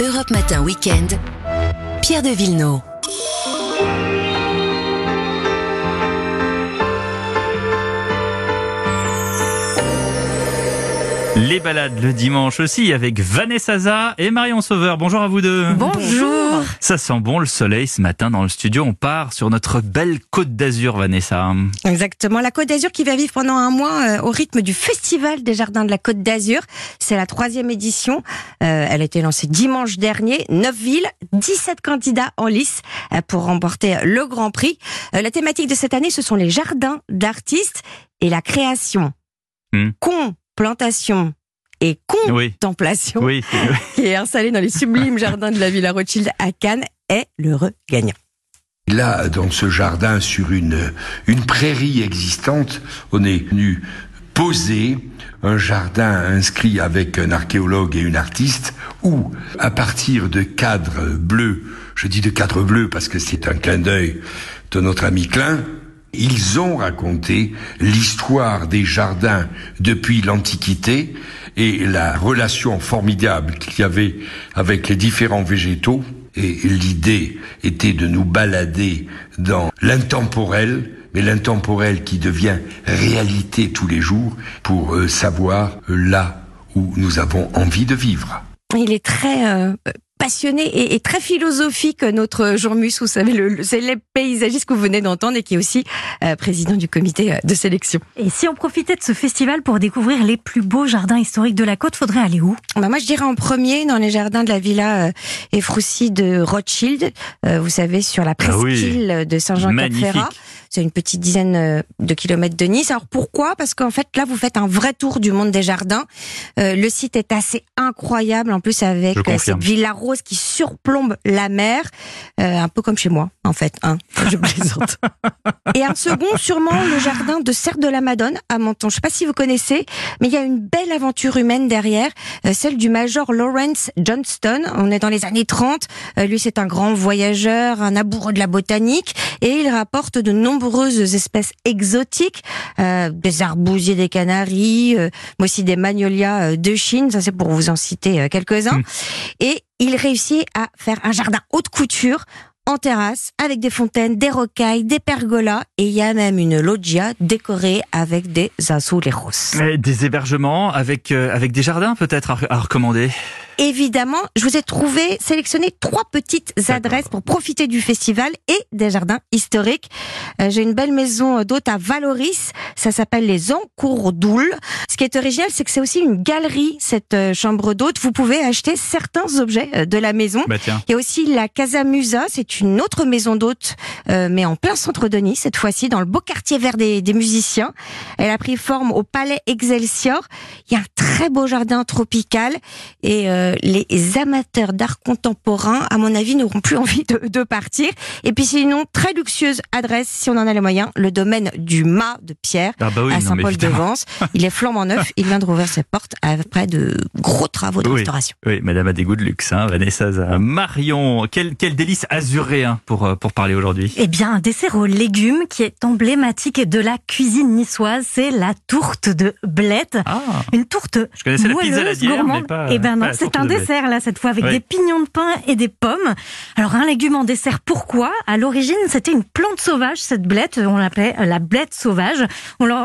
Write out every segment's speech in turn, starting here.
Europe Matin Weekend, Pierre de Villeneuve. Les balades le dimanche aussi avec Vanessa Za et Marion Sauveur. Bonjour à vous deux. Bonjour. Ça sent bon le soleil ce matin dans le studio. On part sur notre belle côte d'Azur, Vanessa. Exactement. La Côte d'Azur qui va vivre pendant un mois euh, au rythme du Festival des Jardins de la Côte d'Azur. C'est la troisième édition. Euh, elle a été lancée dimanche dernier. Neuf villes, 17 candidats en lice euh, pour remporter le Grand Prix. La thématique de cette année, ce sont les jardins d'artistes et la création. Hmm. Complantation et Oui. contemplation Oui. qui est installé dans les sublimes jardins de la Villa Rothschild à Cannes est l'heureux gagnant. Là, dans ce jardin, sur une, une prairie existante, on est venu poser un jardin inscrit avec un archéologue et une artiste où, à partir de cadres bleus, je dis de cadres bleus parce que c'est un clin d'œil de notre ami Klein, ils ont raconté l'histoire des jardins depuis l'Antiquité et la relation formidable qu'il y avait avec les différents végétaux. Et l'idée était de nous balader dans l'intemporel, mais l'intemporel qui devient réalité tous les jours pour euh, savoir euh, là où nous avons envie de vivre. Il est très euh, passionné et, et très philosophique, notre Jean-Mus, vous savez, le, le célèbre paysagiste que vous venez d'entendre et qui est aussi euh, président du comité euh, de sélection. Et si on profitait de ce festival pour découvrir les plus beaux jardins historiques de la côte, faudrait aller où? Bah, moi, je dirais en premier dans les jardins de la villa euh, Efroussi de Rothschild, euh, vous savez, sur la Ah oui. presqu'île de Saint-Jean-Cap-Ferrat. C'est une petite dizaine euh, de kilomètres de Nice. Alors pourquoi? Parce qu'en fait, là, vous faites un vrai tour du monde des jardins. Euh, le site est assez incroyable, en plus avec euh, cette villa rose qui surplombe la mer, Euh, un peu comme chez moi, en fait. Hein je plaisante. Et un second, sûrement le jardin de Serre de la Madone à Menton. Je sais pas si vous connaissez, mais il y a une belle aventure humaine derrière, euh, celle du major Lawrence Johnston. On est dans les années 30. Euh, lui, c'est un grand voyageur, un amoureux de la botanique, et il rapporte de nombreuses espèces exotiques, euh, des arbousiers des Canaries, euh, mais aussi des magnolias euh, de Chine. Ça, c'est pour vous en citer euh, quelques-uns. Hmm. Et il réussit à faire un jardin haute couture en terrasse, avec des fontaines, des rocailles, des pergolas, et il y a même une loggia décorée avec des azulejos. Et Des hébergements avec, euh, avec des jardins peut-être à, à recommander? Évidemment, je vous ai trouvé, sélectionné trois petites adresses pour profiter du festival et des jardins historiques. Euh, J'ai une belle maison d'hôte à Valoris, ça s'appelle les Encourdoules. Ce qui est original, c'est que c'est aussi une galerie, cette euh, chambre d'hôte. Vous pouvez acheter certains objets euh, de la maison. Bah. Il y a aussi la Casa Musa, c'est une autre maison d'hôte, euh, mais en plein centre de Nice, cette fois-ci, dans le beau quartier vert des, des musiciens. Elle a pris forme au Palais Excelsior. Il y a un très beau jardin tropical et euh, les amateurs d'art contemporain, à mon avis, n'auront plus envie de, de partir. Et puis sinon, très luxueuse adresse, si on en a les moyens, le domaine du Mât de Pierre Ah bah oui, à. Saint-Paul-de-Vence. Il est flambant neuf, il vient de rouvrir ses portes après de gros travaux de Oui. restauration. Oui, madame a des goûts de luxe, hein, Vanessa. Marion, quel, quel délice azuréen pour, euh, pour parler aujourd'hui. Eh bien, un dessert aux légumes qui est emblématique de la cuisine niçoise, c'est la tourte de blette. Ah, Une tourte je connaissais la pizza à la gourmande. mais pas, Eh ben non, c'est un dessert là cette fois avec Oui. des pignons de pain et des pommes. Alors un légume en dessert, pourquoi? À l'origine, c'était une plante sauvage cette blette, on l'appelait la blette sauvage.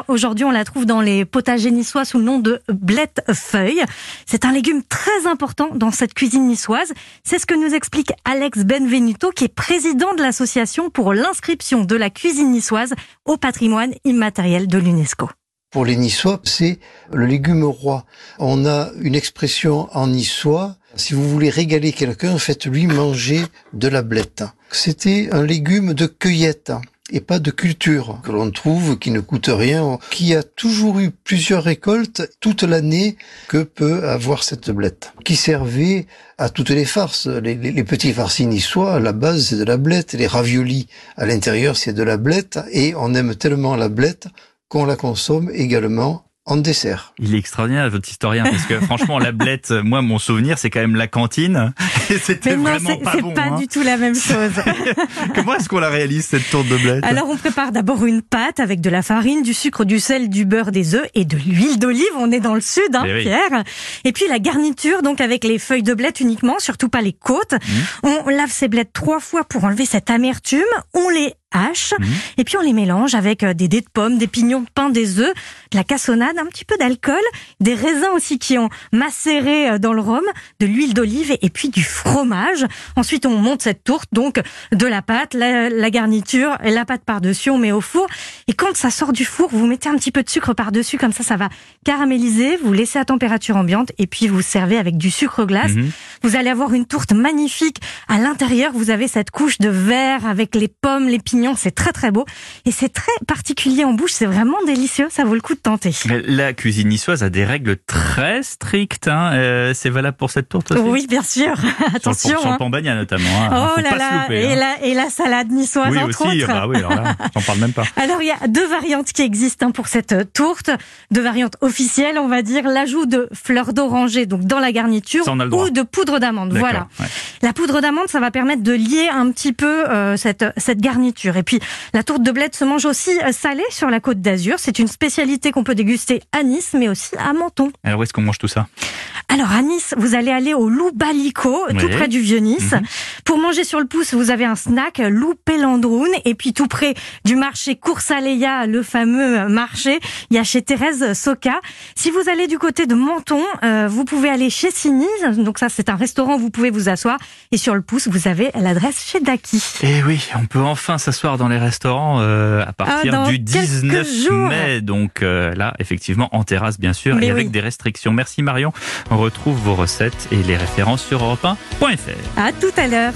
Aujourd'hui, on la trouve dans les potagers niçois sous le nom de blette feuille. C'est un légume très important dans cette cuisine niçoise. C'est ce que nous explique Alex Benvenuto, qui est président de l'association pour l'inscription de la cuisine niçoise au patrimoine immatériel de l'UNESCO. Pour les Niçois, c'est le légume roi. On a une expression en niçois, si vous voulez régaler quelqu'un, faites-lui manger de la blette. C'était un légume de cueillette et pas de culture que l'on trouve, qui ne coûte rien, qui a toujours eu plusieurs récoltes toute l'année que peut avoir cette blette, qui servait à toutes les farces? Les, petits farcis niçois, à la base, c'est de la blette. Les raviolis, à l'intérieur, c'est de la blette. Et on aime tellement la blette qu'on la consomme également en dessert. Il est extraordinaire votre historien parce que franchement la blette, moi mon souvenir c'est quand même la cantine et c'était vraiment c'est pas c'est pas hein. du tout la même chose. Comment est-ce qu'on la réalise cette tourte de blette? Alors on prépare d'abord une pâte avec de la farine, du sucre, du sel, du beurre, des œufs et de l'huile d'olive. On est dans le sud, hein, Eh oui. Pierre. Et puis la garniture, donc avec les feuilles de blette uniquement, surtout pas les côtes. Mmh. On lave ces blettes trois fois pour enlever cette amertume. On les hache Mhm. et puis on les mélange avec euh, des dés de pommes, des pignons de pain, des œufs, de la cassonade, un petit peu d'alcool, des raisins aussi qui ont macéré euh, dans le rhum, de l'huile d'olive et puis du fromage. Ensuite, on monte cette tourte, donc de la pâte, la, la garniture, et la pâte par-dessus, on met au four. Et quand ça sort du four, vous mettez un petit peu de sucre par-dessus, comme ça, ça va caraméliser. Vous laissez à température ambiante et puis vous servez avec du sucre glace. Mhm. Vous allez avoir une tourte magnifique. À l'intérieur, vous avez cette couche de verre avec les pommes, les pignons. C'est très très beau et c'est très particulier en bouche. C'est vraiment délicieux. Ça vaut le coup de tenter. La cuisine niçoise a des règles très strictes. Hein. Euh, c'est valable pour cette tourte aussi? Oui, bien sûr. Attention. Sur le hein. pambagna notamment. Hein. Oh Faut là là, louper, et, hein. la, et la salade niçoise Oui entre aussi, autres. bah oui, alors là, j'en parle même pas. Alors il y a deux variantes qui existent pour cette euh, tourte, deux variantes officielles, on va dire l'ajout de fleurs d'oranger donc dans la garniture ou de poudre d'amande. Voilà. ouais. La poudre d'amande, ça va permettre de lier un petit peu euh, cette cette garniture. Et puis la tourte de blette se mange aussi euh, salée sur la Côte d'Azur. C'est une spécialité qu'on peut déguster à Nice, mais aussi à Menton. Alors où est-ce qu'on mange tout ça? Alors à Nice, vous allez aller au Loup Balico, tout près du Vieux-Nice. Mhm. Pour manger sur le pouce, vous avez un snack Loup Pélandroun. Et puis tout près du marché Coursaléa, le fameux marché, il y a chez Thérèse Soca. Si vous allez du côté de Menton, euh, vous pouvez aller chez Sinise. Donc ça, c'est un restaurant où vous pouvez vous asseoir. Et sur le pouce, vous avez l'adresse chez Daki. Eh oui, on peut enfin s'asseoir dans les restaurants euh, à partir Ah, dans du 19 quelques jours. mai. Donc euh, là, effectivement, en terrasse, bien sûr, Mais et avec des restrictions. Merci Marion. On retrouve vos recettes et les références sur europe1.fr. À tout à l'heure.